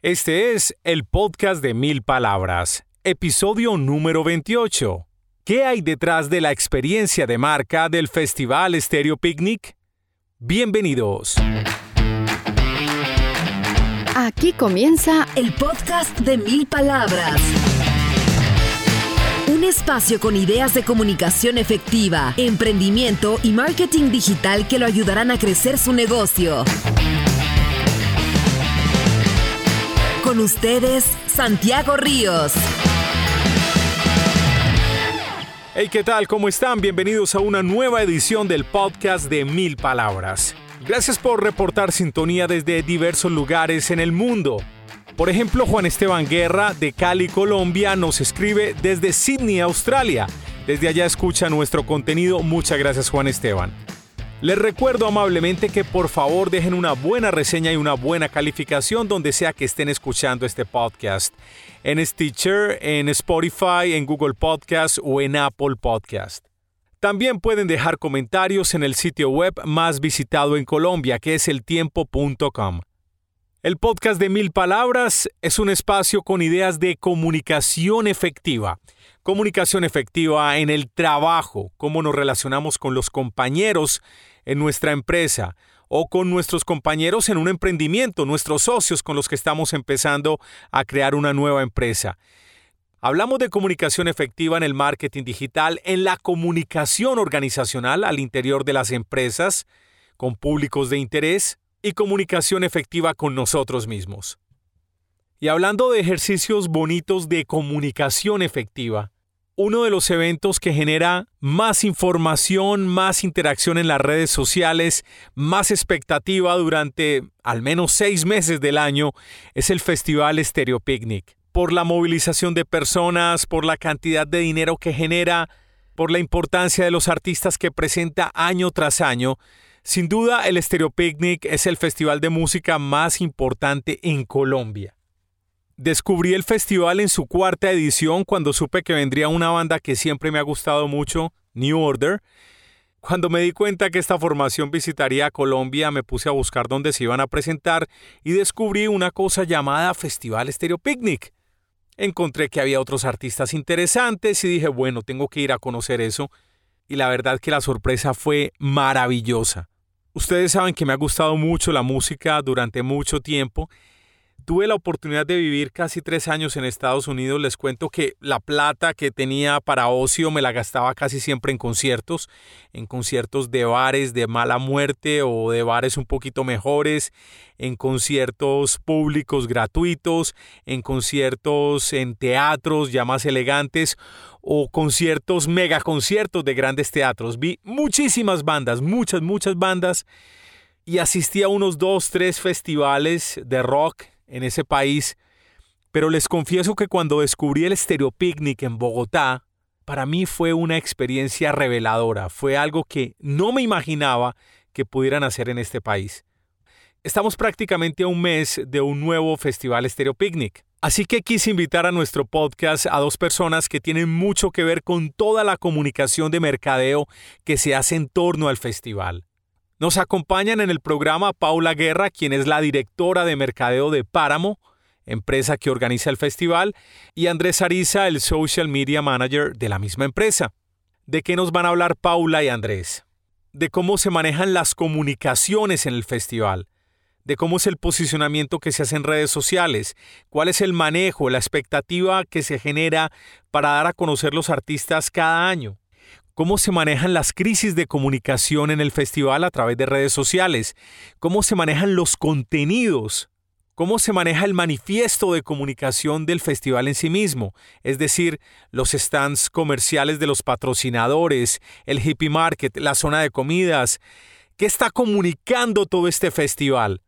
Este es el podcast de mil palabras, episodio número 28. ¿Qué hay detrás de la experiencia de marca del Festival Stereo Picnic? Bienvenidos. Aquí comienza el podcast de mil palabras. Un espacio con ideas de comunicación efectiva, emprendimiento y marketing digital que lo ayudarán a crecer su negocio. Con ustedes, Santiago Ríos. Hey, ¿qué tal? ¿Cómo están? Bienvenidos a una nueva edición del podcast de Mil Palabras. Gracias por reportar sintonía desde diversos lugares en el mundo. Por ejemplo, Juan Esteban Guerra de Cali, Colombia, nos escribe desde Sydney, Australia. Desde allá escucha nuestro contenido. Muchas gracias, Juan Esteban. Les recuerdo amablemente que por favor dejen una buena reseña y una buena calificación donde sea que estén escuchando este podcast. En Stitcher, en Spotify, en Google Podcast o en Apple Podcast. También pueden dejar comentarios en el sitio web más visitado en Colombia, que es eltiempo.com. El podcast de Mil Palabras es un espacio con ideas de comunicación efectiva. Comunicación efectiva en el trabajo, cómo nos relacionamos con los compañeros en nuestra empresa o con nuestros compañeros en un emprendimiento, nuestros socios con los que estamos empezando a crear una nueva empresa. Hablamos de comunicación efectiva en el marketing digital, en la comunicación organizacional al interior de las empresas, con públicos de interés y comunicación efectiva con nosotros mismos. Y hablando de ejercicios bonitos de comunicación efectiva, uno de los eventos que genera más información, más interacción en las redes sociales, más expectativa durante al menos seis meses del año es el Festival Stereo Picnic. Por la movilización de personas, por la cantidad de dinero que genera, por la importancia de los artistas que presenta año tras año, sin duda el Stereo Picnic es el festival de música más importante en Colombia. Descubrí el festival en su cuarta edición cuando supe que vendría una banda que siempre me ha gustado mucho, New Order. Cuando me di cuenta que esta formación visitaría Colombia, me puse a buscar dónde se iban a presentar y descubrí una cosa llamada Festival Stereo Picnic. Encontré que había otros artistas interesantes y dije, bueno, tengo que ir a conocer eso. Y la verdad que la sorpresa fue maravillosa. Ustedes saben que me ha gustado mucho la música durante mucho tiempo tuve la oportunidad de vivir casi tres años en Estados Unidos. Les cuento que la plata que tenía para ocio me la gastaba casi siempre en conciertos, en conciertos de bares de mala muerte o de bares un poquito mejores, en conciertos públicos gratuitos, en conciertos en teatros ya más elegantes o conciertos, mega conciertos de grandes teatros. Vi muchísimas bandas, muchas, muchas bandas y asistí a unos dos, tres festivales de rock en ese país, pero les confieso que cuando descubrí el Stereo Picnic en Bogotá, para mí fue una experiencia reveladora, fue algo que no me imaginaba que pudieran hacer en este país. Estamos prácticamente a un mes de un nuevo festival Stereo Picnic. Así que quise invitar a nuestro podcast a dos personas que tienen mucho que ver con toda la comunicación de mercadeo que se hace en torno al festival. Nos acompañan en el programa Paula Guerra, quien es la directora de mercadeo de Páramo, empresa que organiza el festival, y Andrés Ariza, el social media manager de la misma empresa. ¿De qué nos van a hablar Paula y Andrés? De cómo se manejan las comunicaciones en el festival, de cómo es el posicionamiento que se hace en redes sociales, cuál es el manejo, la expectativa que se genera para dar a conocer los artistas cada año cómo se manejan las crisis de comunicación en el festival a través de redes sociales, cómo se manejan los contenidos, cómo se maneja el manifiesto de comunicación del festival en sí mismo, es decir, los stands comerciales de los patrocinadores, el hippie market, la zona de comidas. ¿Qué está comunicando todo este festival?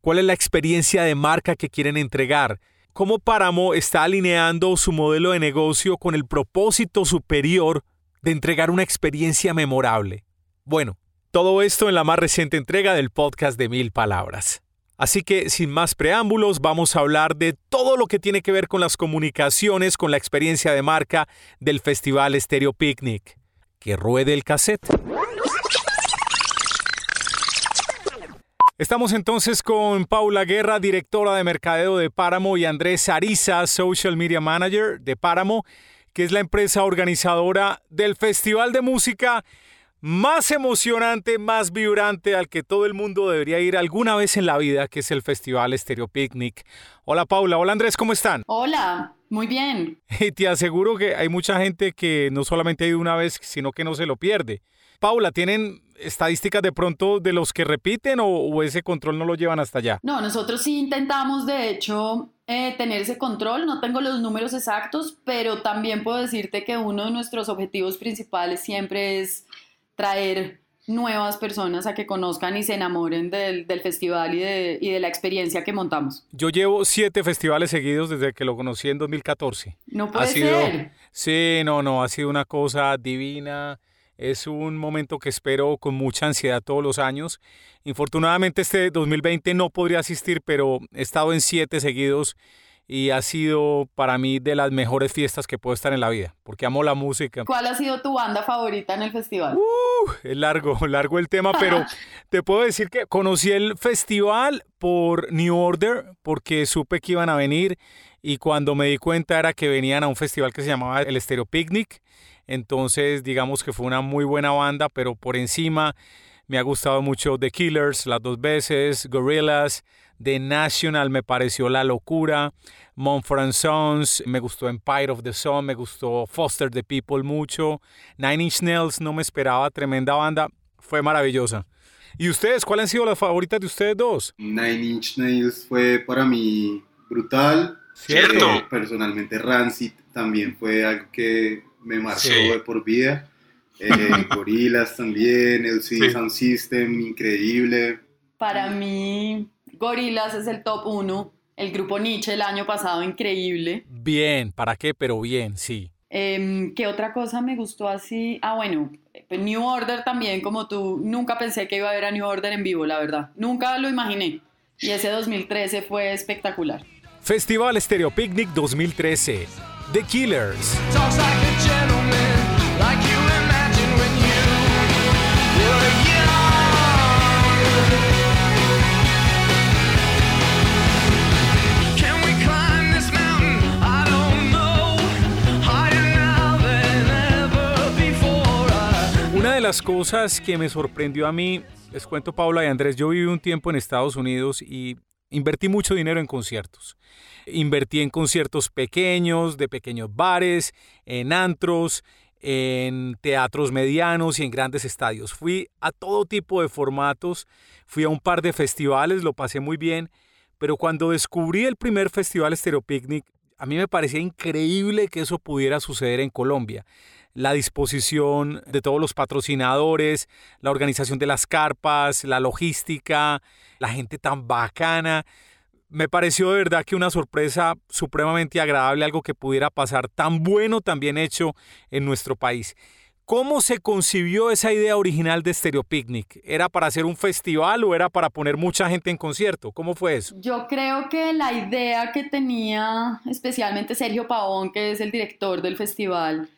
¿Cuál es la experiencia de marca que quieren entregar? ¿Cómo Páramo está alineando su modelo de negocio con el propósito superior de entregar una experiencia memorable. Bueno, todo esto en la más reciente entrega del podcast de Mil Palabras. Así que, sin más preámbulos, vamos a hablar de todo lo que tiene que ver con las comunicaciones, con la experiencia de marca del Festival Stereo Picnic. Que ruede el cassette. Estamos entonces con Paula Guerra, directora de mercadeo de Páramo, y Andrés Ariza, social media manager de Páramo, que es la empresa organizadora del Festival de Música más emocionante, más vibrante al que todo el mundo debería ir alguna vez en la vida, que es el Festival Stereo Picnic. Hola Paula, hola Andrés, ¿cómo están? Hola, muy bien. Y te aseguro que hay mucha gente que no solamente ha ido una vez, sino que no se lo pierde. Paula, ¿tienen estadísticas de pronto de los que repiten o, ese control no lo llevan hasta allá? No, nosotros sí intentamos de hecho eh, tener ese control, no tengo los números exactos, pero también puedo decirte que uno de nuestros objetivos principales siempre es traer nuevas personas a que conozcan y se enamoren del, festival y de, y de, la experiencia que montamos. Yo llevo siete festivales seguidos desde que lo conocí en 2014. No puede ser. Sí, no, no, ha sido una cosa divina. Es un momento que espero con mucha ansiedad todos los años. Infortunadamente este 2020 no podría asistir, pero he estado en siete seguidos y ha sido para mí de las mejores fiestas que puedo estar en la vida, porque amo la música. ¿Cuál ha sido tu banda favorita en el festival? Uh, es largo, largo el tema, pero te puedo decir que conocí el festival por New Order, porque supe que iban a venir y cuando me di cuenta era que venían a un festival que se llamaba el Stereo Picnic, entonces digamos que fue una muy buena banda, pero por encima me ha gustado mucho The Killers las dos veces, Gorillaz, The National me pareció la locura, Montfort Sons, me gustó Empire of the Sun, me gustó Foster the People mucho, Nine Inch Nails no me esperaba, tremenda banda, fue maravillosa. ¿Y ustedes, cuáles han sido las favoritas de ustedes dos? Nine Inch Nails fue para mí brutal. ¿Cierto? Eh, personalmente Rancid también fue algo que me marcó de por vida. Eh, Gorilas también, el Sound System, increíble. Para mí, Gorilas es el top 1. El grupo Nietzsche el año pasado, increíble. Bien, ¿para qué? Pero bien, sí. Em, ¿Qué otra cosa me gustó así? Ah, bueno, pues New Order también, como tú. Nunca pensé que iba a ver a New Order en vivo, la verdad. Nunca lo imaginé. Y ese 2013 fue espectacular. Festival Stereo Picnic 2013. The Killers. Las cosas que me sorprendió a mí, les cuento Paula y Andrés, yo viví un tiempo en Estados Unidos y invertí mucho dinero en conciertos. Invertí en conciertos pequeños, de pequeños bares, en antros, en teatros medianos y en grandes estadios. Fui a todo tipo de formatos, fui a un par de festivales, lo pasé muy bien, pero cuando descubrí el primer festival Stereo Picnic, a mí me parecía increíble que eso pudiera suceder en Colombia. La disposición de todos los patrocinadores, la organización de las carpas, la logística, la gente tan bacana me pareció de verdad que una sorpresa supremamente agradable, algo que pudiera pasar tan bueno, tan bien hecho en nuestro país. ¿Cómo se concibió esa idea original de Stereo Picnic? ¿Era para hacer un festival o era para poner mucha gente en concierto? ¿Cómo fue eso? Yo creo que la idea que tenía especialmente Sergio Pavón, que es el director del festival,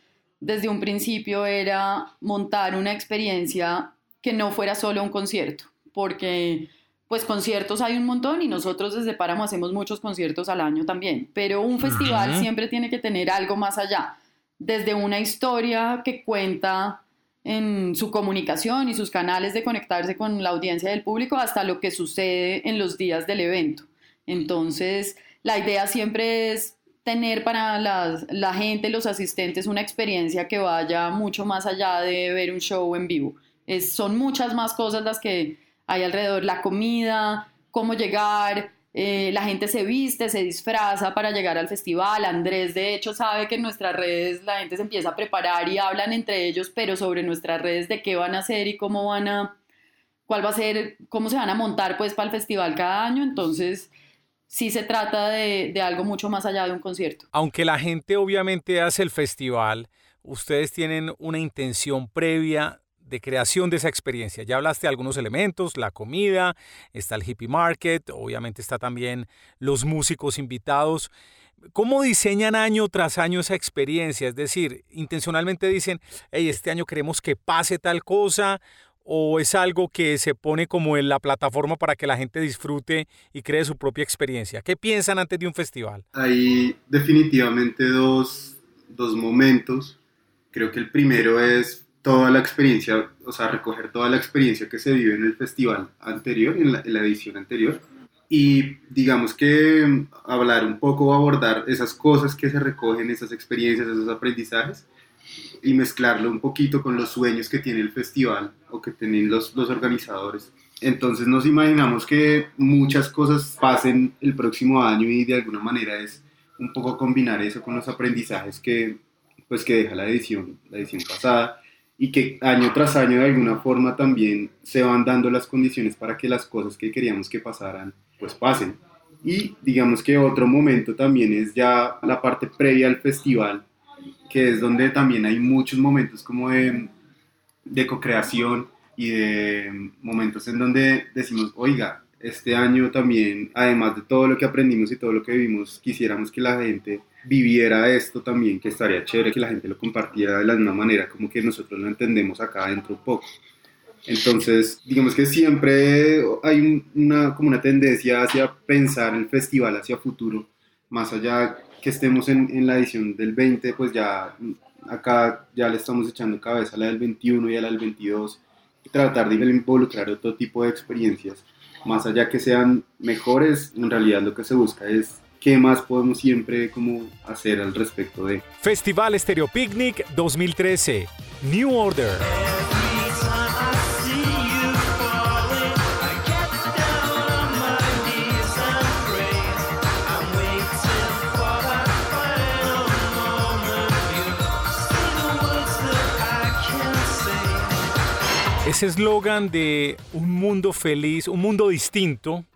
desde un principio era montar una experiencia que no fuera solo un concierto, porque pues conciertos hay un montón y nosotros desde Páramo hacemos muchos conciertos al año también, pero un festival siempre tiene que tener algo más allá, desde una historia que cuenta en su comunicación y sus canales de conectarse con la audiencia del público hasta lo que sucede en los días del evento. Entonces, la idea siempre es tener para la gente, los asistentes, una experiencia que vaya mucho más allá de ver un show en vivo. Es, son muchas más cosas las que hay alrededor la comida, cómo llegar, eh, la gente se viste, se disfraza para llegar al festival. Andrés, de hecho, sabe que en nuestras redes la gente se empieza a preparar y hablan entre ellos, pero sobre nuestras redes de qué van a hacer y cómo van a, cuál va a ser, cómo se van a montar pues para el festival cada año. Entonces, sí se trata de, de algo mucho más allá de un concierto. Aunque la gente obviamente hace el festival, ustedes tienen una intención previa de creación de esa experiencia. Ya hablaste de algunos elementos, la comida, está el hippie market, obviamente está también los músicos invitados. ¿Cómo diseñan año tras año esa experiencia? Es decir, intencionalmente dicen, hey, este año queremos que pase tal cosa, o es algo que se pone como en la plataforma para que la gente disfrute y cree su propia experiencia? ¿Qué piensan antes de un festival? Hay definitivamente dos, dos momentos. Creo que el primero es toda la experiencia, o sea, recoger toda la experiencia que se vive en el festival anterior, en la, edición anterior, y digamos que hablar un poco, abordar esas cosas que se recogen, esas experiencias, esos aprendizajes, y mezclarlo un poquito con los sueños que tiene el festival o que tienen los, los organizadores. Entonces nos imaginamos que muchas cosas pasen el próximo año y de alguna manera es un poco combinar eso con los aprendizajes que, pues, que deja la edición, la edición pasada y que año tras año de alguna forma también se van dando las condiciones para que las cosas que queríamos que pasaran pues pasen. Y digamos que otro momento también es ya la parte previa al festival, que es donde también hay muchos momentos como de, de co-creación y de momentos en donde decimos, oiga, este año también, además de todo lo que aprendimos y todo lo que vivimos, quisiéramos que la gente viviera esto también, que estaría chévere que la gente lo compartiera de la misma manera, como que nosotros lo entendemos acá adentro un poco. Entonces, digamos que siempre hay una, como una tendencia hacia pensar el festival hacia futuro, más allá que estemos en, en, la edición del 20, pues ya acá ya le estamos echando cabeza a la del 21 y a la del 22, y tratar de involucrar otro tipo de experiencias, más allá que sean mejores, en realidad lo que se busca es qué más podemos siempre como hacer al respecto de. Festival Stereo Picnic 2013, New Order. Ese eslogan de un mundo feliz, un mundo distinto,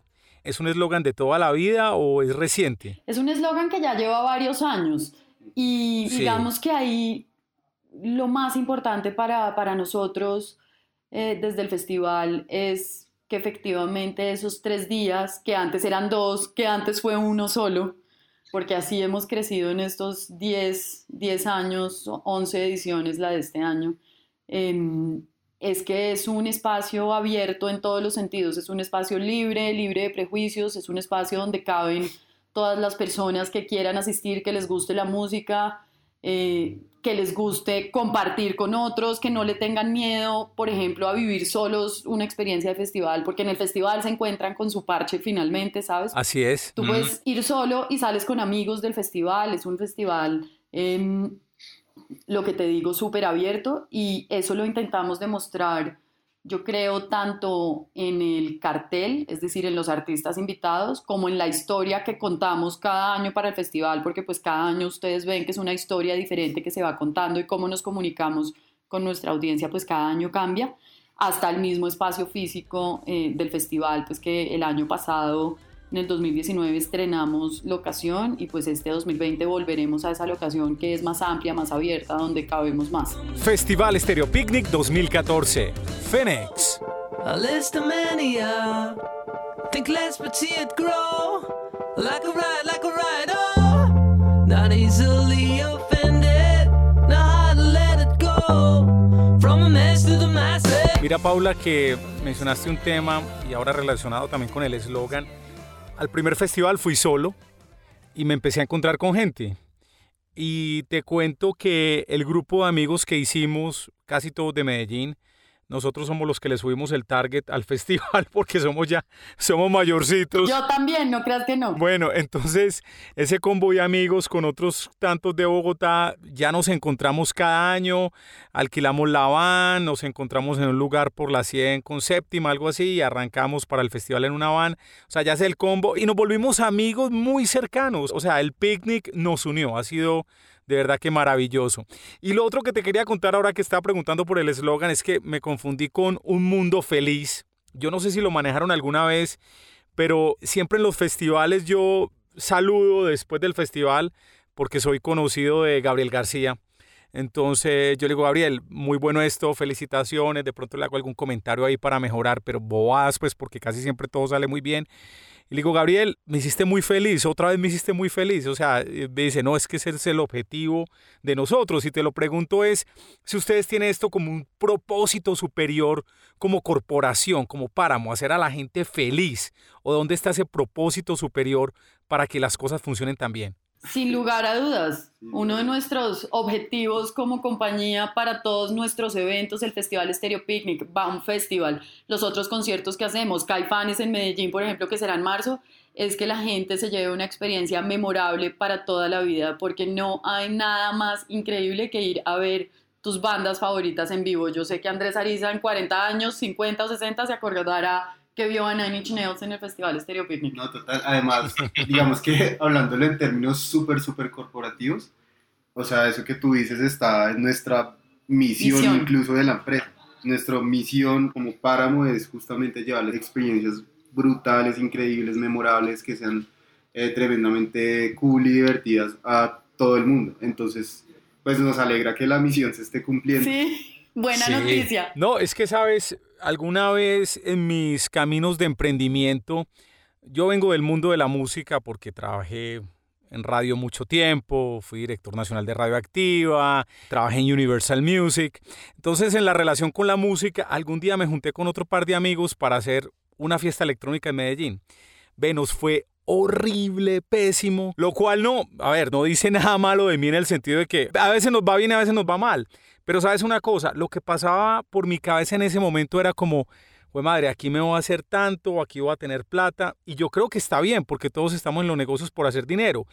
¿es un eslogan de toda la vida o es reciente? Es un eslogan que ya lleva varios años y sí. digamos que ahí lo más importante para, para nosotros eh, desde el festival es que efectivamente esos tres días, que antes eran dos, que antes fue uno solo, porque así hemos crecido en estos 10, 10 años, 11 ediciones la de este año. Eh, es que es un espacio abierto en todos los sentidos, es un espacio libre, libre de prejuicios, es un espacio donde caben todas las personas que quieran asistir, que les guste la música, eh, que les guste compartir con otros, que no le tengan miedo, por ejemplo, a vivir solos una experiencia de festival, porque en el festival se encuentran con su parche finalmente, ¿sabes? Así es. Tú mm. puedes ir solo y sales con amigos del festival, es un festival... Eh, lo que te digo, súper abierto y eso lo intentamos demostrar, yo creo, tanto en el cartel, es decir, en los artistas invitados, como en la historia que contamos cada año para el festival, porque pues cada año ustedes ven que es una historia diferente que se va contando y cómo nos comunicamos con nuestra audiencia, pues cada año cambia, hasta el mismo espacio físico eh, del festival, pues que el año pasado en el 2019 estrenamos locación y pues este 2020 volveremos a esa locación que es más amplia, más abierta, donde cabemos más. Festival Stereo Picnic 2014. Phoenix. Think less but see it grow. Like a ride, like a ride, oh. Not easily offended. Not to let it go. From a mess to the masses. Mira, Paula, que mencionaste un tema y ahora relacionado también con el eslogan al primer festival fui solo y me empecé a encontrar con gente. Y te cuento que el grupo de amigos que hicimos, casi todos de Medellín, nosotros somos los que le subimos el target al festival porque somos ya, somos mayorcitos. Yo también, no creas que no. Bueno, entonces ese convoy de amigos con otros tantos de Bogotá, ya nos encontramos cada año, alquilamos la van, nos encontramos en un lugar por la 100 con séptima, algo así, y arrancamos para el festival en una van. O sea, ya es el combo y nos volvimos amigos muy cercanos. O sea, el picnic nos unió, ha sido de verdad que maravilloso. Y lo otro que te quería contar ahora que estaba preguntando por el eslogan es que me confundí con Un Mundo Feliz. Yo no sé si lo manejaron alguna vez, pero siempre en los festivales yo saludo después del festival porque soy conocido de Gabriel García. Entonces yo le digo, Gabriel, muy bueno esto, felicitaciones, de pronto le hago algún comentario ahí para mejorar, pero boas, pues porque casi siempre todo sale muy bien. Y le digo, Gabriel, me hiciste muy feliz, otra vez me hiciste muy feliz. O sea, eh, me dice, no, es que ese es el objetivo de nosotros. Y te lo pregunto es, si ustedes tienen esto como un propósito superior, como corporación, como páramo, hacer a la gente feliz, o dónde está ese propósito superior para que las cosas funcionen tan bien. Sin lugar a dudas, uno de nuestros objetivos como compañía para todos nuestros eventos, el Festival Stereo Picnic, BAM Festival, los otros conciertos que hacemos, Caifanes en Medellín, por ejemplo, que será en marzo, es que la gente se lleve una experiencia memorable para toda la vida, porque no hay nada más increíble que ir a ver tus bandas favoritas en vivo. Yo sé que Andrés Ariza en 40 años, 50 o 60 se acordará que vio a Nine Inch Nails en el Festival Stereo Picnic. No, total. Además, digamos que hablándolo en términos súper, súper corporativos, o sea, eso que tú dices está en nuestra misión, incluso de la empresa. Nuestra misión como páramo es justamente llevarles experiencias brutales, increíbles, memorables, que sean eh, tremendamente cool y divertidas a todo el mundo. Entonces, pues nos alegra que la misión se esté cumpliendo. Sí. Buena noticia. No, es que sabes, alguna vez en mis caminos de emprendimiento, yo vengo del mundo de la música porque trabajé en radio mucho tiempo, fui director nacional de Radioactiva, trabajé en Universal Music. Entonces, en la relación con la música, algún día me junté con otro par de amigos para hacer una fiesta electrónica en Medellín. Ve, nos fue horrible, pésimo, lo cual no, a ver, no dice nada malo de mí en el sentido de que a veces nos va bien, a veces nos va mal. Pero sabes una cosa, lo que pasaba por mi cabeza en ese momento era como, pues madre, aquí me voy a hacer tanto, aquí voy a tener plata. Y yo creo que está bien, porque todos estamos en los negocios por hacer dinero.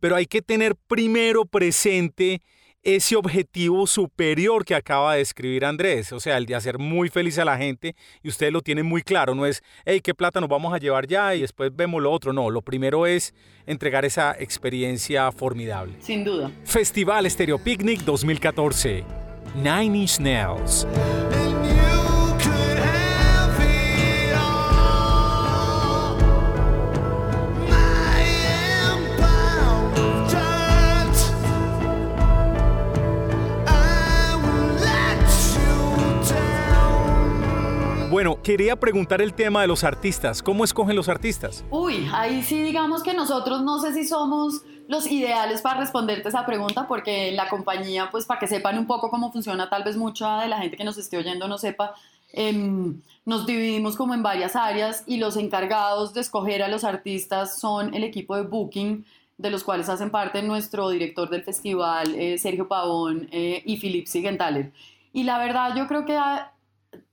Pero hay que tener primero presente ese objetivo superior que acaba de escribir Andrés, o sea, el de hacer muy feliz a la gente, y ustedes lo tienen muy claro, no es, hey, ¿qué plata nos vamos a llevar ya? Y después vemos lo otro, no, lo primero es entregar esa experiencia formidable. Sin duda. Festival Stereo Picnic 2014. Nine Inch Nails. Bueno, quería preguntar el tema de los artistas. ¿Cómo escogen los artistas? Uy, ahí sí digamos que nosotros no sé si somos los ideales para responderte esa pregunta, porque la compañía, pues para que sepan un poco cómo funciona, tal vez mucha de la gente que nos esté oyendo no sepa, em, nos dividimos como en varias áreas y los encargados de escoger a los artistas son el equipo de Booking, de los cuales hacen parte nuestro director del festival, eh, Sergio Pavón eh, y Philip Sigenthaler. Y la verdad, yo creo que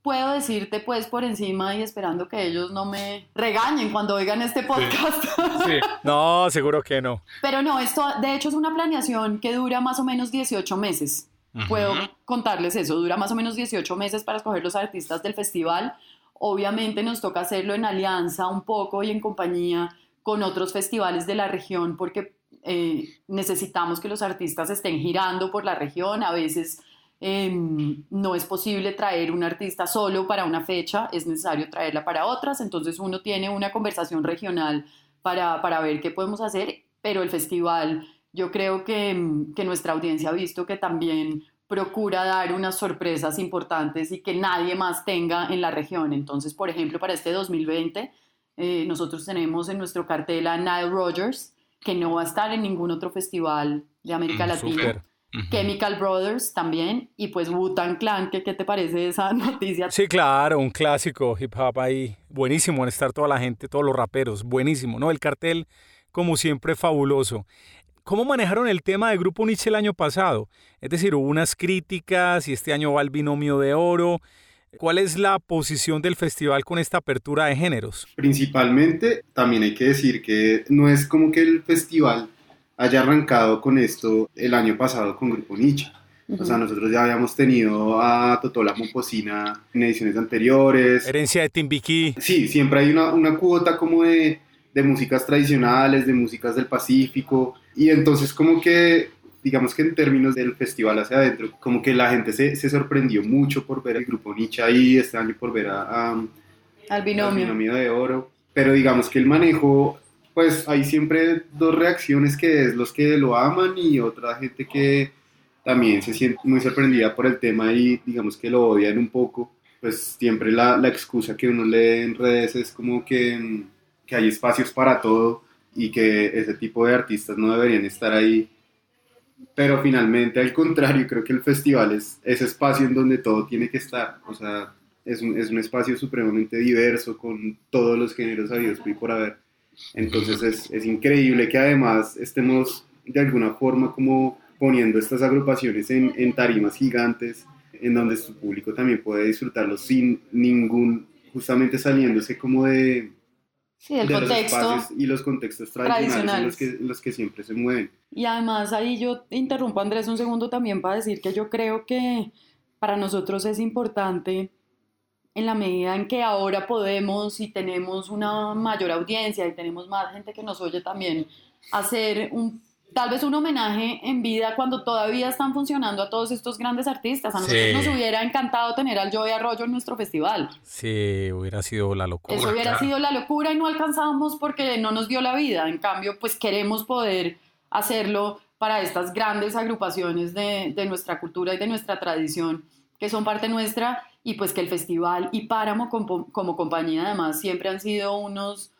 puedo decirte pues por encima y esperando que ellos no me regañen cuando oigan este podcast. Sí. No, seguro que no. Pero no, esto de hecho es una planeación que dura más o menos 18 meses. Puedo contarles eso, dura más o menos 18 meses para escoger los artistas del festival. Obviamente nos toca hacerlo en alianza un poco y en compañía con otros festivales de la región porque eh, necesitamos que los artistas estén girando por la región. A veces Em, no es posible traer un artista solo para una fecha, es necesario traerla para otras, entonces uno tiene una conversación regional para, para ver qué podemos hacer, pero el festival, yo creo que, em, que nuestra audiencia ha visto que también procura dar unas sorpresas importantes y que nadie más tenga en la región. Entonces, por ejemplo, para este 2020, eh, nosotros tenemos en nuestro cartel a Nile Rogers, que no va a estar en ningún otro festival de América mm, Latina. Chemical Brothers también, y pues Wu-Tang Clan, ¿qué, ¿qué te parece esa noticia? Sí, claro, un clásico hip hop ahí, buenísimo en estar toda la gente, todos los raperos, buenísimo, ¿no? El cartel, como siempre, fabuloso. ¿Cómo manejaron el tema de Grupo Nietzsche el año pasado? Es decir, hubo unas críticas y este año va el binomio de oro. ¿Cuál es la posición del festival con esta apertura de géneros? Principalmente, también hay que decir que no es como que el festival haya arrancado con esto el año pasado con Grupo Nietzsche. O sea, nosotros ya habíamos tenido a Totola Momposina en ediciones anteriores. Herencia de Timbiquí. Sí, siempre hay una, una cuota como de, de, músicas tradicionales, de músicas del Pacífico. Y entonces como que, digamos que en términos del festival hacia adentro, como que la gente se, se sorprendió mucho por ver el Grupo Nietzsche ahí, este año por ver a, al, binomio. al binomio de oro. Pero digamos que el manejo pues hay siempre dos reacciones que es los que lo aman y otra gente que también se siente muy sorprendida por el tema y digamos que lo odian un poco, pues siempre la, la excusa que uno lee en redes es como que, que hay espacios para todo y que ese tipo de artistas no deberían estar ahí. Pero finalmente, al contrario, creo que el festival es ese espacio en donde todo tiene que estar. O sea, es un, es un espacio supremamente diverso con todos los géneros habidos y por haber. Entonces es, es increíble que además estemos de alguna forma como poniendo estas agrupaciones en, en tarimas gigantes en donde su público también puede disfrutarlo sin ningún, justamente saliéndose como de, Sí, el de los contexto. espacios y los contextos tradicionales, en los tradicionales. que, los que siempre se mueven. Y además ahí yo interrumpo a Andrés un segundo también para decir que yo creo que para nosotros es importante en la medida en que ahora podemos y tenemos una mayor audiencia y tenemos más gente que nos oye también hacer un tal vez un homenaje en vida cuando todavía están funcionando a todos estos grandes artistas. A nosotros Sí. nos hubiera encantado tener al Joey Arroyo en nuestro festival. Sí, hubiera sido la locura. Eso hubiera claro. sido la locura y no alcanzábamos porque no nos dio la vida. En cambio, pues queremos poder hacerlo para estas grandes agrupaciones de, de nuestra cultura y de nuestra tradición, que son parte nuestra, y pues que el festival y Páramo como, como compañía además siempre han sido unos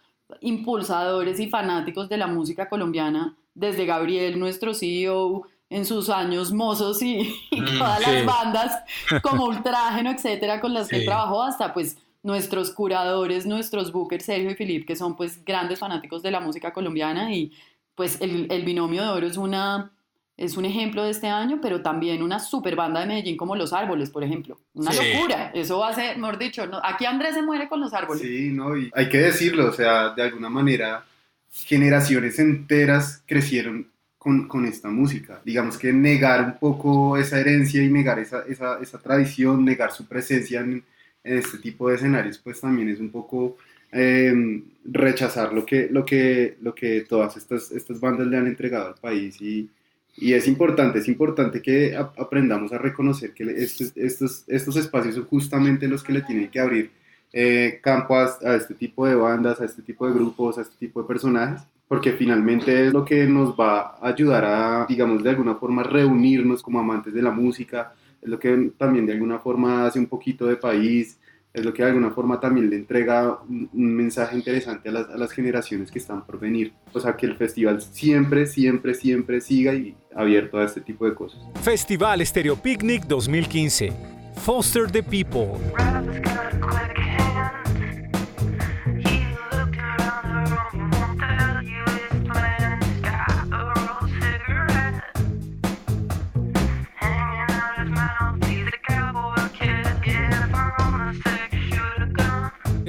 impulsadores y fanáticos de la música colombiana, desde Gabriel, nuestro CEO, en sus años mozos y, y Mm, todas sí. las bandas como Ultrágeno, etcétera, con las que Sí. trabajó, hasta pues nuestros curadores, nuestros bookers, Sergio y Filip, que son pues grandes fanáticos de la música colombiana y pues el, el binomio de oro es una es un ejemplo de este año, pero también una super banda de Medellín como Los Árboles, por ejemplo. Una Sí. locura. Eso va a ser, mejor dicho, no- aquí Andrés se muere con Los Árboles. Sí, no, y hay que decirlo, o sea, de alguna manera, generaciones enteras crecieron con, con esta música. Digamos que negar un poco esa herencia y negar esa, esa, esa tradición, negar su presencia en, en este tipo de escenarios, pues también es un poco eh, rechazar lo que, lo, que, lo que todas estas, estas bandas le han entregado al país y, y es importante, es importante que ap- aprendamos a reconocer que estos, estos, estos espacios son justamente los que le tienen que abrir eh, campo a, a este tipo de bandas, a este tipo de grupos, a este tipo de personajes, porque finalmente es lo que nos va a ayudar a, digamos, de alguna forma reunirnos como amantes de la música, es lo que también de alguna forma hace un poquito de país, es lo que de alguna forma también le entrega un, un mensaje interesante a las, a las generaciones que están por venir. O sea, que el festival siempre, siempre, siempre siga y abierto a este tipo de cosas. Festival Stereo Picnic 2015. Foster the People.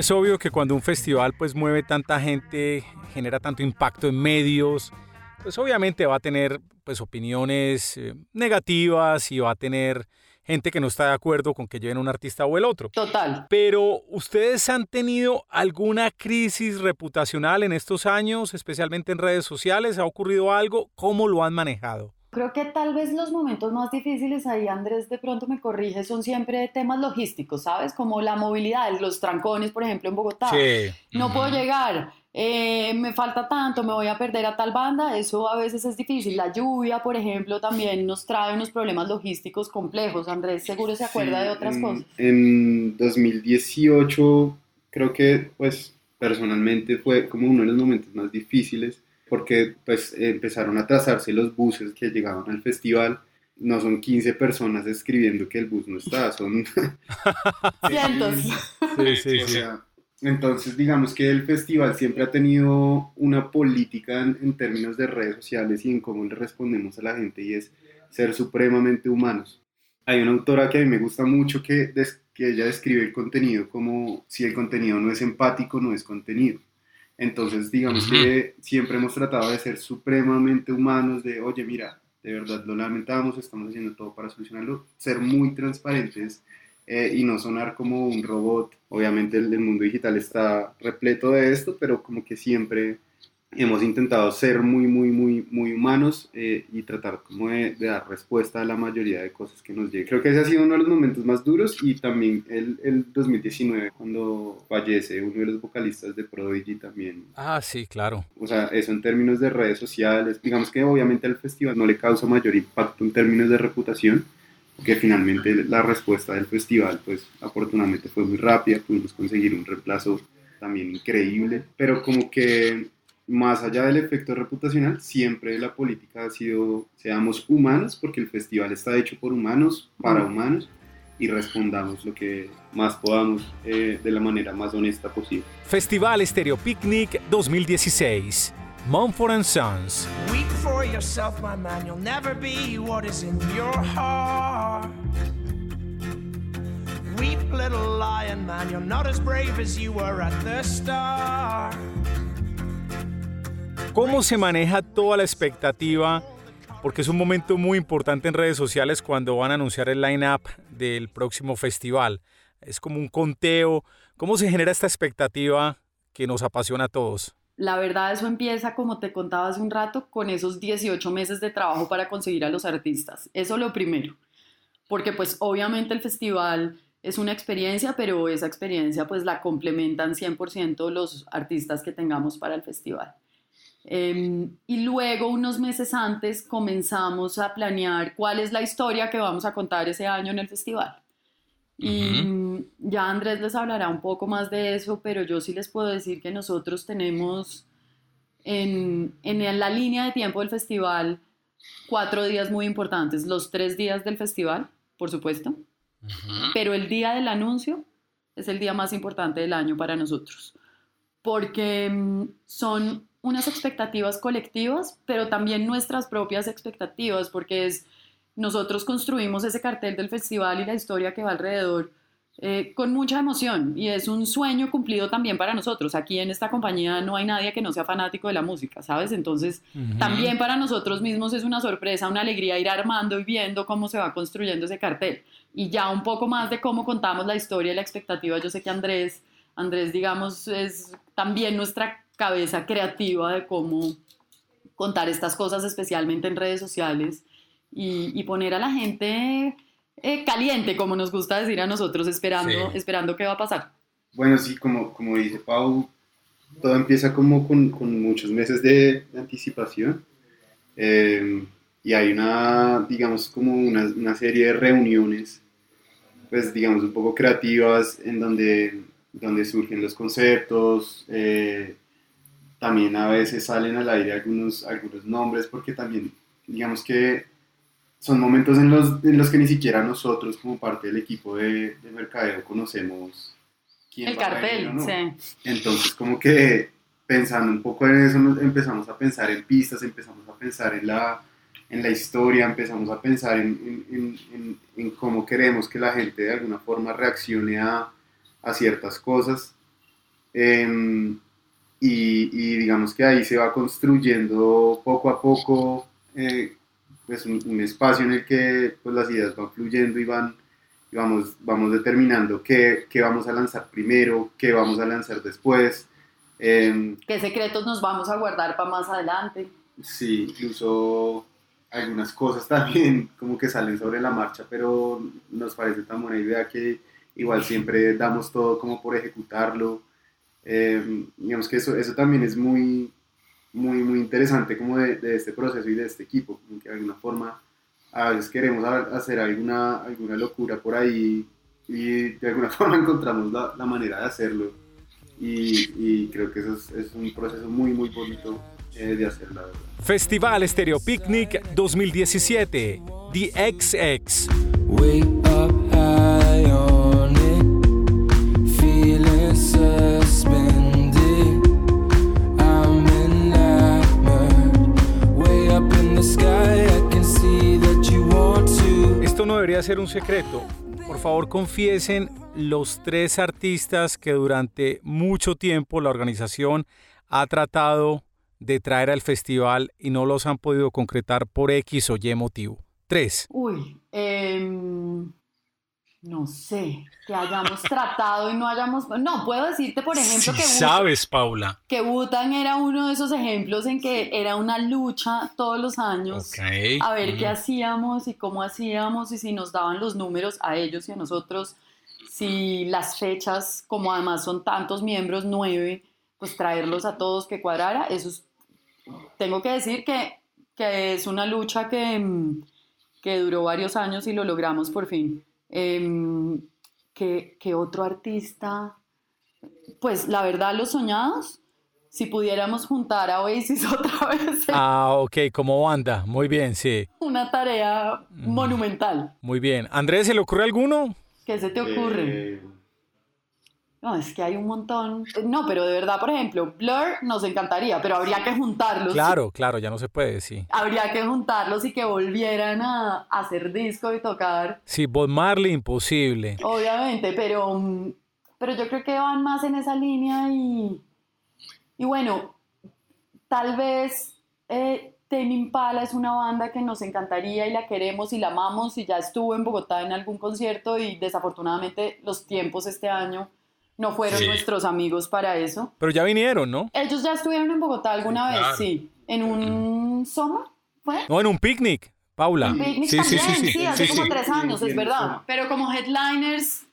Es obvio que cuando un festival pues mueve tanta gente, genera tanto impacto en medios, pues obviamente va a tener pues opiniones eh, negativas y va a tener gente que no está de acuerdo con que lleven un artista o el otro. Total. Pero ustedes han tenido alguna crisis reputacional en estos años, especialmente en redes sociales, ¿ha ocurrido algo? ¿Cómo lo han manejado? Creo que tal vez los momentos más difíciles ahí, Andrés, de pronto me corrige, son siempre temas logísticos, ¿sabes? Como la movilidad, los trancones, por ejemplo, en Bogotá. No puedo llegar, eh, me falta tanto, me voy a perder a tal banda, eso a veces es difícil. La lluvia, por ejemplo, también nos trae unos problemas logísticos complejos. Andrés seguro se acuerda Sí, de otras en, cosas. En 2018 creo que pues personalmente fue como uno de los momentos más difíciles porque pues empezaron a trazarse los buses que llegaban al festival. No son 15 personas escribiendo que el bus no está, son Cientos. Sí, sí, O sí. sea, entonces, digamos que el festival siempre ha tenido una política en, en términos de redes sociales y en cómo le respondemos a la gente y es ser supremamente humanos. Hay una autora que a mí me gusta mucho que, des- que ella describe el contenido como si el contenido no es empático, no es contenido. Entonces, digamos Ujú. que siempre hemos tratado de ser supremamente humanos, de, oye, mira, de verdad lo lamentamos, estamos haciendo todo para solucionarlo, ser muy transparentes eh, y no sonar como un robot. Obviamente el, el mundo digital está repleto de esto, pero como que siempre hemos intentado ser muy, muy, muy, muy humanos eh, y tratar como de, de dar respuesta a la mayoría de cosas que nos llegan. Creo que ese ha sido uno de los momentos más duros y también el, el 2019 cuando fallece uno de los vocalistas de Prodigy también. Ah, sí, claro. O sea, eso en términos de redes sociales, digamos que obviamente al festival no le causa mayor impacto en términos de reputación, porque finalmente la respuesta del festival, pues afortunadamente fue muy rápida, pudimos conseguir un reemplazo también increíble, pero como que más allá del efecto reputacional, siempre la política ha sido, seamos humanos, porque el festival está hecho por humanos, para humanos, y respondamos lo que más podamos eh, de la manera más honesta posible. Festival Stereo Picnic 2016. Mumford Sons. Weep for yourself, my man. You'll never be what is in your heart. Weep, little lion man. You're not as brave as you were at the start. ¿Cómo se maneja toda la expectativa? Porque es un momento muy importante en redes sociales cuando van a anunciar el line-up del próximo festival. Es como un conteo. ¿Cómo se genera esta expectativa que nos apasiona a todos? La verdad, eso empieza, como te contaba hace un rato, con esos 18 meses de trabajo para conseguir a los artistas. Eso lo primero. Porque pues obviamente el festival es una experiencia, pero esa experiencia pues la complementan 100% los artistas que tengamos para el festival. Eh, y luego, unos meses antes, comenzamos a planear cuál es la historia que vamos a contar ese año en el festival. Y mm, ya Andrés les hablará un poco más de eso, pero yo sí les puedo decir que nosotros tenemos en, en la línea de tiempo del festival cuatro días muy importantes. Los tres días del festival, por supuesto, pero el día del anuncio es el día más importante del año para nosotros, porque mm, son unas expectativas colectivas, pero también nuestras propias expectativas, porque es nosotros construimos ese cartel del festival y la historia que va alrededor eh, con mucha emoción y es un sueño cumplido también para nosotros. Aquí en esta compañía no hay nadie que no sea fanático de la música, ¿sabes? Entonces también para nosotros mismos es una sorpresa, una alegría ir armando y viendo cómo se va construyendo ese cartel. Y ya un poco más de cómo contamos la historia y la expectativa, yo sé que Andrés, Andrés digamos, es también nuestra cabeza creativa de cómo contar estas cosas, especialmente en redes sociales, y, y poner a la gente eh, caliente, como nos gusta decir a nosotros, esperando, Sí. esperando qué va a pasar. Bueno, sí, como, como dice Pau, todo empieza como con, con muchos meses de, anticipación. eh, y hay una, digamos, como una, una serie de reuniones, pues, digamos, un poco creativas en donde, donde surgen los conceptos. eh, también a veces salen al aire algunos, algunos nombres, porque también, digamos que son momentos en los, en los que ni siquiera nosotros, como parte del equipo de, de mercadeo, conocemos quién El va a venir cartel, o no. sí. Entonces, como que pensando un poco en eso, empezamos a pensar en pistas, empezamos a pensar en la, en la historia, empezamos a pensar en, en- en- en- en cómo queremos que la gente de alguna forma reaccione a, a ciertas cosas. Em, y, y digamos que ahí se va construyendo poco a poco eh, pues un, un espacio en el que pues, las ideas van fluyendo y van y vamos, vamos determinando qué, qué vamos a lanzar primero, qué vamos a lanzar después. Em, ¿Qué secretos nos vamos a guardar para más adelante? sí, incluso algunas cosas también como que salen sobre la marcha, pero nos parece tan buena idea que igual siempre damos todo como por ejecutarlo. Em, digamos que eso, eso también es muy, muy, muy interesante como de, de este proceso y de este equipo, que de alguna forma a veces queremos hacer alguna, alguna locura por ahí y de alguna forma encontramos la, la manera de hacerlo y, y creo que eso es, es un proceso muy muy bonito eh, de hacer la verdad. Festival Stereo Picnic 2017. The XX. No debería ser un secreto. Por favor, confiesen los tres artistas que durante mucho tiempo la organización ha tratado de traer al festival y no los han podido concretar por X o Y motivo. Tres. Uy, em, No sé, que hayamos tratado y no hayamos... No, puedo decirte, por ejemplo, Sí que sabes, Paula. que Wu-Tang era uno de esos ejemplos en que era una lucha todos los años a ver qué Ujú. hacíamos y cómo hacíamos y si nos daban los números a ellos y a nosotros, si las fechas, como además son tantos miembros, nueve, pues traerlos a todos que cuadrara, eso es- tengo que decir que, que es una lucha que, mm, que duró varios años y lo logramos por fin. Em, ¿qué, qué otro artista? Pues la verdad, Los Soñados, si pudiéramos juntar a Oasis otra vez, Ah, ok, como banda. Muy bien, sí. una tarea monumental. Muy bien. Andrés, ¿se le ocurre alguno? ¿Qué se te ocurre? Eh, No, es que hay un montón. No, pero de verdad, por ejemplo, Blur nos encantaría, pero habría que juntarlos. Claro, claro, ya no se puede, sí. Habría que juntarlos y que volvieran a, hacer disco y tocar, Sí, Bob Marley, imposible. obviamente, pero, mm, pero yo creo que van más en esa línea y, y bueno, tal vez eh, Tame Impala es una banda que nos encantaría y la queremos y la amamos y ya estuvo en Bogotá en algún concierto y desafortunadamente los tiempos este año no fueron Sí. nuestros amigos para eso. Pero ya vinieron, ¿no? Ellos ya estuvieron en Bogotá alguna vez, claro. sí, en un Soma, ¿fue? No, en un picnic, Paula. Un picnic Sí, sí, también, sí, sí, sí. hace sí, como sí. tres años, Sí, es verdad. Pero como headliners,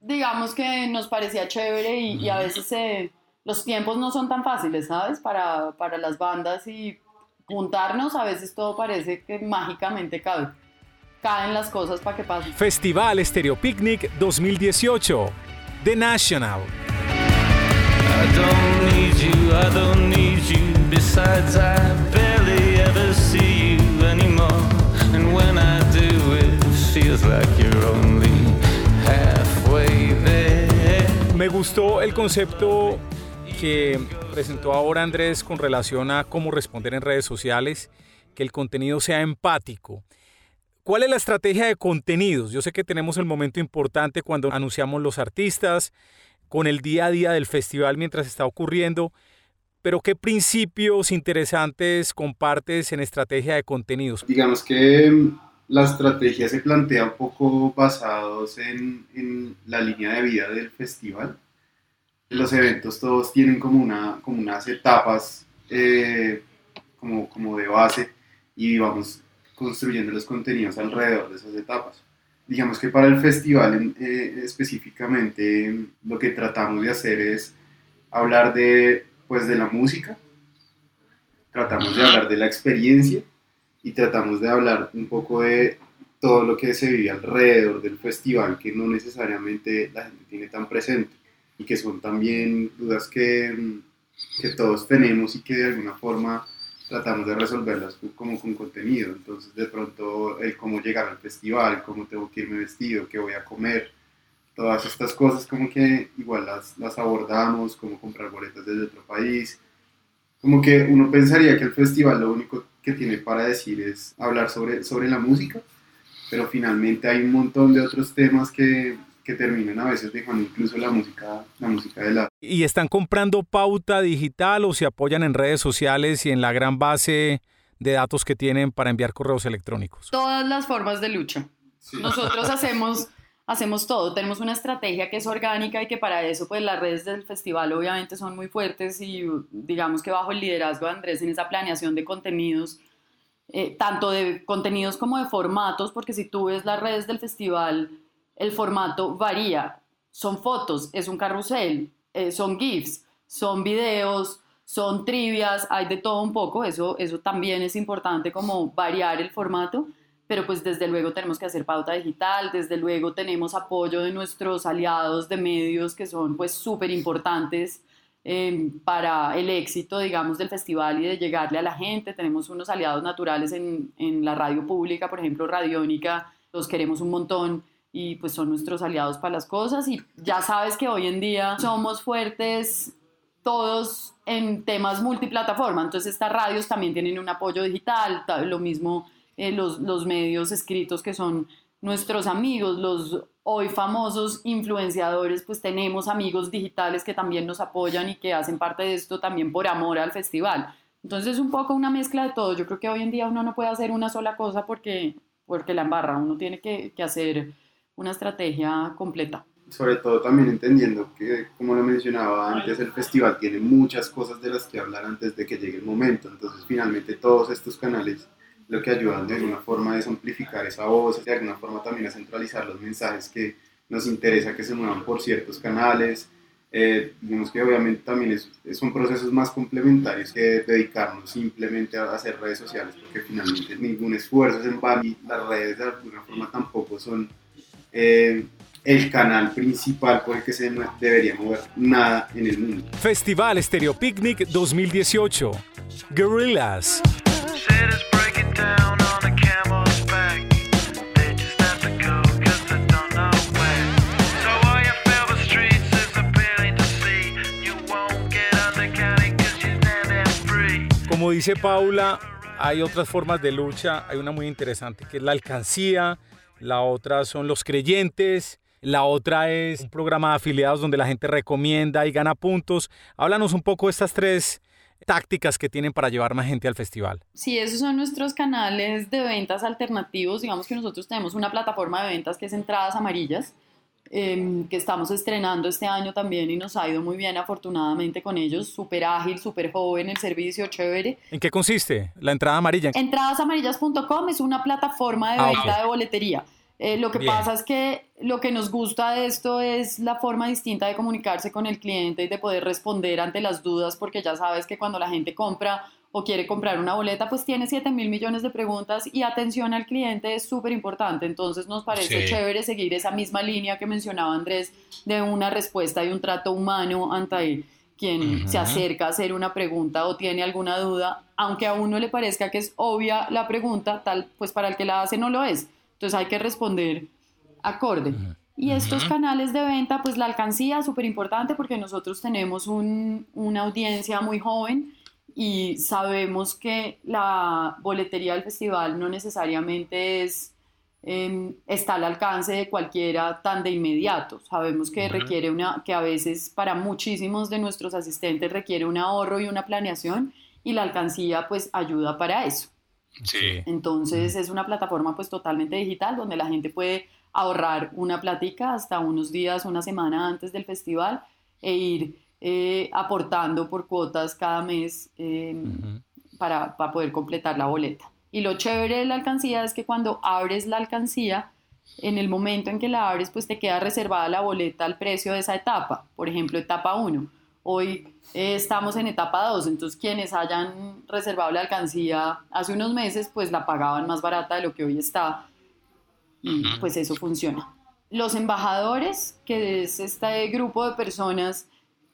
digamos que nos parecía chévere y, y a veces eh, los tiempos no son tan fáciles, ¿sabes? Para, para las bandas y juntarnos, a veces todo parece que mágicamente cabe. Caen las cosas para que pasen. Festival Estéreo Picnic 2018. The National. I don't need you, I don't need you. Besides, I barely ever see you anymore. And when I do, it feels like you're only halfway there. Me gustó el concepto que presentó ahora Andrés con relación a cómo responder en redes sociales, que el contenido sea empático. ¿Cuál es la estrategia de contenidos? Yo sé que tenemos el momento importante cuando anunciamos los artistas, con el día a día del festival mientras está ocurriendo, pero ¿qué principios interesantes compartes en estrategia de contenidos? digamos que mm, la estrategia se plantea un poco basados en, en la línea de vida del festival. Los eventos todos tienen como, una, como unas etapas eh, como, como de base y vamos construyendo los contenidos alrededor de esas etapas. Digamos que para el festival eh, específicamente lo que tratamos de hacer es hablar de, pues, de la música, tratamos de hablar de la experiencia y tratamos de hablar un poco de todo lo que se vive alrededor del festival que no necesariamente la gente tiene tan presente y que son también dudas que, que todos tenemos y que de alguna forma tratamos de resolverlas como con contenido. Entonces de pronto el cómo llegar al festival, cómo tengo que irme vestido, qué voy a comer, todas estas cosas como que igual las, las abordamos, cómo comprar boletas desde otro país, como que uno pensaría que el festival lo único que tiene para decir es hablar sobre, sobre la música, pero finalmente hay un montón de otros temas que, que terminan a veces dejando incluso la música, la música de lado. ¿Y están comprando pauta digital o se apoyan en redes sociales y en la gran base de datos que tienen para enviar correos electrónicos? Todas las formas de lucha. Nosotros hacemos, hacemos todo, tenemos una estrategia que es orgánica y que para eso pues las redes del festival obviamente son muy fuertes y digamos que bajo el liderazgo de Andrés en esa planeación de contenidos, eh, tanto de contenidos como de formatos, porque si tú ves las redes del festival, el formato varía. Son fotos, es un carrusel, eh, son GIFs, son videos, son trivias, hay de todo un poco, eso, eso también es importante como variar el formato, pero pues desde luego tenemos que hacer pauta digital, desde luego tenemos apoyo de nuestros aliados de medios que son pues súper importantes eh, para el éxito, digamos, del festival y de llegarle a la gente. Tenemos unos aliados naturales en, en la radio pública, por ejemplo, Radiónica, los queremos un montón y pues son nuestros aliados para las cosas y ya sabes que hoy en día somos fuertes todos en temas multiplataforma, entonces estas radios también tienen un apoyo digital, ta- lo mismo eh, los, los medios escritos que son nuestros amigos, los hoy famosos influenciadores, pues tenemos amigos digitales que también nos apoyan y que hacen parte de esto también por amor al festival. Entonces es un poco una mezcla de todo. Yo creo que hoy en día uno no puede hacer una sola cosa porque, porque la embarra, uno tiene que, que hacer una estrategia completa. sobre todo también entendiendo que, como lo mencionaba antes, el festival tiene muchas cosas de las que hablar antes de que llegue el momento. Entonces, finalmente, todos estos canales lo que ayudan de alguna forma es amplificar esa voz, de alguna forma también a centralizar los mensajes que nos interesa que se muevan por ciertos canales. Eh, digamos que obviamente también es, son procesos más complementarios que dedicarnos simplemente a hacer redes sociales, porque finalmente ningún esfuerzo es en vano y las redes de alguna forma tampoco son eh, el canal principal por el que se debería mover nada en el mundo. Festival Stereo Picnic 2018. Gorillas. Como dice Paula, hay otras formas de lucha. Hay una muy interesante que es la alcancía, la otra son los creyentes, la otra es un programa de afiliados donde la gente recomienda y gana puntos. Háblanos un poco de estas tres tácticas que tienen para llevar más gente al festival. Sí, esos son nuestros canales de ventas alternativos. Digamos que nosotros tenemos una plataforma de ventas que es Entradas Amarillas, em, que estamos estrenando este año también y nos ha ido muy bien afortunadamente con ellos. Súper ágil, súper joven, el servicio chévere. ¿En qué consiste la entrada amarilla? Entradasamarillas.com es una plataforma de Ah, venta de boletería. Eh, lo que Bien. pasa es que lo que nos gusta de esto es la forma distinta de comunicarse con el cliente y de poder responder ante las dudas, porque ya sabes que cuando la gente compra o quiere comprar una boleta, pues tiene 7 mil millones de preguntas y atención al cliente es súper importante. Entonces nos parece Sí. chévere seguir esa misma línea que mencionaba Andrés de una respuesta y un trato humano ante quien se acerca a hacer una pregunta o tiene alguna duda, aunque a uno le parezca que es obvia la pregunta, tal pues para el que la hace no lo es. Entonces hay que responder acorde. Y estos canales de venta, pues la alcancía es súper importante porque nosotros tenemos un- una audiencia muy joven y sabemos que la boletería del festival no necesariamente es em, está al alcance de cualquiera tan de inmediato. Sabemos que requiere una, que a veces para muchísimos de nuestros asistentes requiere un ahorro y una planeación y la alcancía pues ayuda para eso. Sí. Entonces es una plataforma pues totalmente digital donde la gente puede ahorrar una platica hasta unos días, una semana antes del festival e ir eh, aportando por cuotas cada mes eh, para, para poder completar la boleta. Y lo chévere de la alcancía es que cuando abres la alcancía, en el momento en que la abres, pues te queda reservada la boleta al precio de esa etapa. Por ejemplo, etapa 1. Hoy eh, estamos en etapa 2, entonces quienes hayan reservado la alcancía hace unos meses, pues la pagaban más barata de lo que hoy está. Y pues eso funciona. Los embajadores, que es este grupo de personas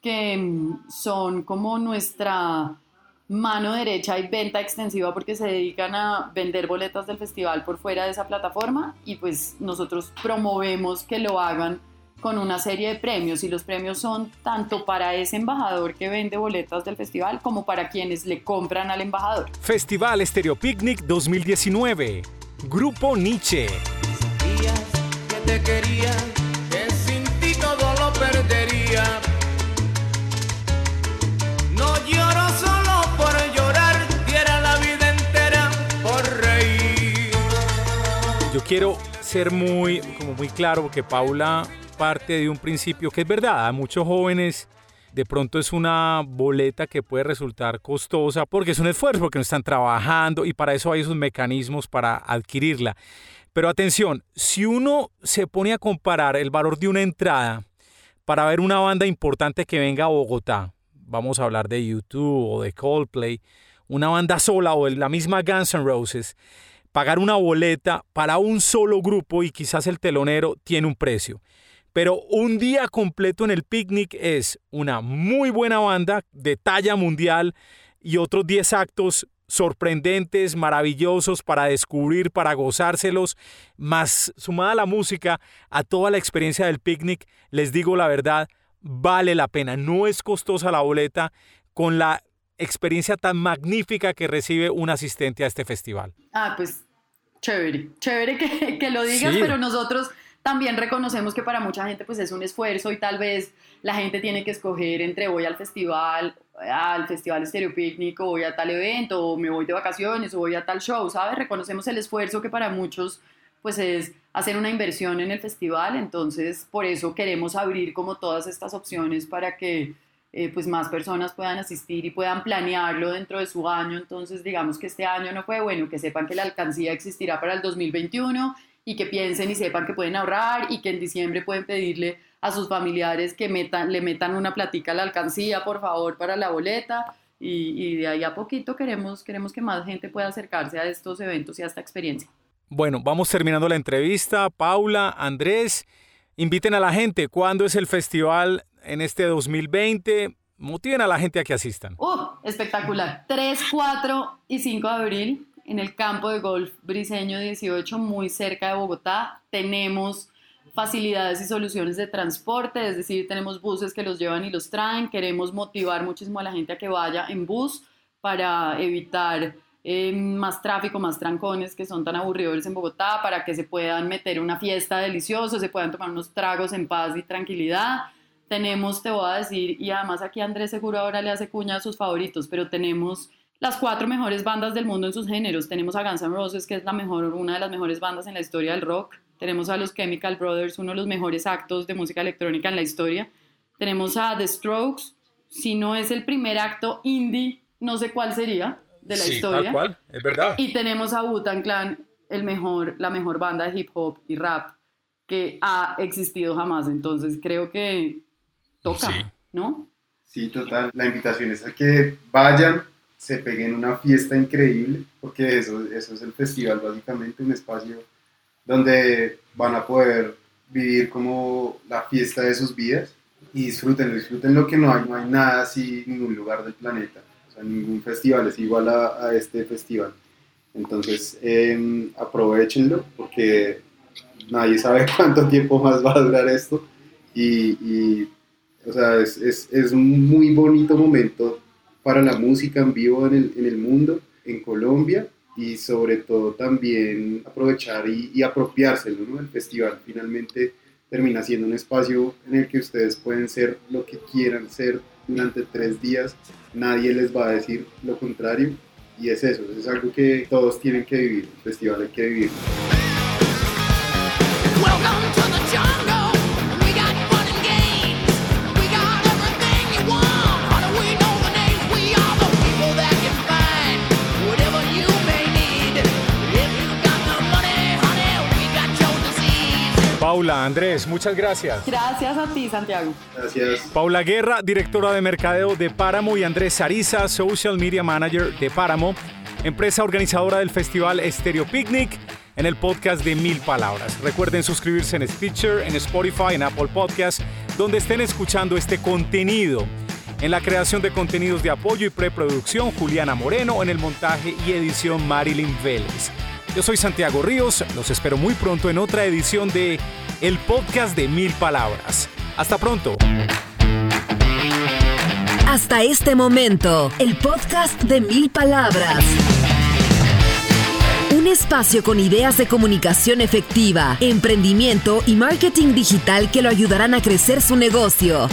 que mm, son como nuestra mano derecha y venta extensiva porque se dedican a vender boletas del festival por fuera de esa plataforma y pues nosotros promovemos que lo hagan con una serie de premios y los premios son tanto para ese embajador que vende boletas del festival como para quienes le compran al embajador. Festival Stereo Picnic 2019. Grupo Nietzsche. Días que te quería, quiero ser muy, como muy claro porque Paula parte de un principio que es verdad. A muchos jóvenes de pronto es una boleta que puede resultar costosa porque es un esfuerzo, porque no están trabajando y para eso hay esos mecanismos para adquirirla. Pero atención, si uno se pone a comparar el valor de una entrada para ver una banda importante que venga a Bogotá, vamos a hablar de YouTube o de Coldplay, una banda sola o la misma Guns N' Roses, pagar una boleta para un solo grupo y quizás el telonero tiene un precio. Pero un día completo en el picnic es una muy buena banda de talla mundial y otros 10 actos sorprendentes, maravillosos para descubrir, para gozárselos, más sumada la música a toda la experiencia del picnic, les digo la verdad, vale la pena. No es costosa la boleta con la experiencia tan magnífica que recibe un asistente a este festival. Ah, pues chévere, chévere que, que lo digas, Sí. pero nosotros también reconocemos que para mucha gente pues es un esfuerzo y tal vez la gente tiene que escoger entre voy al festival, al festival Stereo Picnic o voy a tal evento o me voy de vacaciones o voy a tal show, ¿sabes? Reconocemos el esfuerzo que para muchos pues es hacer una inversión en el festival, entonces por eso queremos abrir como todas estas opciones para que eh, pues más personas puedan asistir y puedan planearlo dentro de su año, entonces digamos que este año no fue bueno, que sepan que la alcancía existirá para el 2021 y que piensen y sepan que pueden ahorrar y que en diciembre pueden pedirle a sus familiares que metan, le metan una platica a la alcancía, por favor, para la boleta. Y, y de ahí a poquito queremos, queremos que más gente pueda acercarse a estos eventos y a esta experiencia. Bueno, vamos terminando la entrevista. Paula, Andrés, inviten a la gente. ¿Cuándo es el festival en este 2020? Motiven a la gente a que asistan. ¡Uh! Espectacular. 3, 4 y 5 de abril en el campo de golf Briseño 18, muy cerca de Bogotá. Tenemos facilidades y soluciones de transporte, es decir, tenemos buses que los llevan y los traen. Queremos motivar muchísimo a la gente a que vaya en bus para evitar eh, más tráfico, más trancones que son tan aburridores en Bogotá, para que se puedan meter una fiesta deliciosa, se puedan tomar unos tragos en paz y tranquilidad. Tenemos, te voy a decir, y además aquí Andrés seguro ahora le hace cuña a sus favoritos, pero tenemos las cuatro mejores bandas del mundo en sus géneros. Tenemos a Guns N' Roses, que es la mejor, una de las mejores bandas en la historia del rock. Tenemos a los Chemical Brothers, uno de los mejores actos de música electrónica en la historia. Tenemos a The Strokes, si no es el primer acto indie, no sé cuál sería de la Sí, historia. tal cual, es verdad. Y tenemos a Wu-Tang Clan, el mejor, la mejor banda de hip hop y rap que ha existido jamás. Entonces creo que toca, Sí. ¿no? Sí, total. La invitación es a que vayan, se peguen una fiesta increíble, porque eso, eso es el festival, básicamente, un espacio donde van a poder vivir como la fiesta de sus vidas y disfruten, disfruten lo que no hay, no hay nada así en ningún lugar del planeta, o sea, ningún festival es igual a, a este festival. Entonces, eh, aprovechenlo porque nadie sabe cuánto tiempo más va a durar esto y, y, o sea, es, es, es un muy bonito momento para la música en vivo en el, en el mundo, en Colombia y sobre todo también aprovechar y, y apropiárselo, ¿no? El festival finalmente termina siendo un espacio en el que ustedes pueden ser lo que quieran ser durante tres días, nadie les va a decir lo contrario y es eso, es algo que todos tienen que vivir, el festival hay que vivir. Paula, Andrés, muchas gracias. Gracias a ti, Santiago. Gracias. Paula Guerra, directora de mercadeo de Páramo, y Andrés Ariza, social media manager de Páramo, empresa organizadora del festival Stereo Picnic, en el podcast de Mil Palabras. Recuerden suscribirse en Stitcher, en Spotify, en Apple Podcasts, donde estén escuchando este contenido. En la creación de contenidos de apoyo y preproducción, Juliana Moreno, en el montaje y edición, Marilyn Vélez. Yo soy Santiago Ríos, los espero muy pronto en otra edición de El Podcast de Mil Palabras. Hasta pronto. Hasta este momento, el podcast de mil palabras. Un espacio con ideas de comunicación efectiva, emprendimiento y marketing digital que lo ayudarán a crecer su negocio.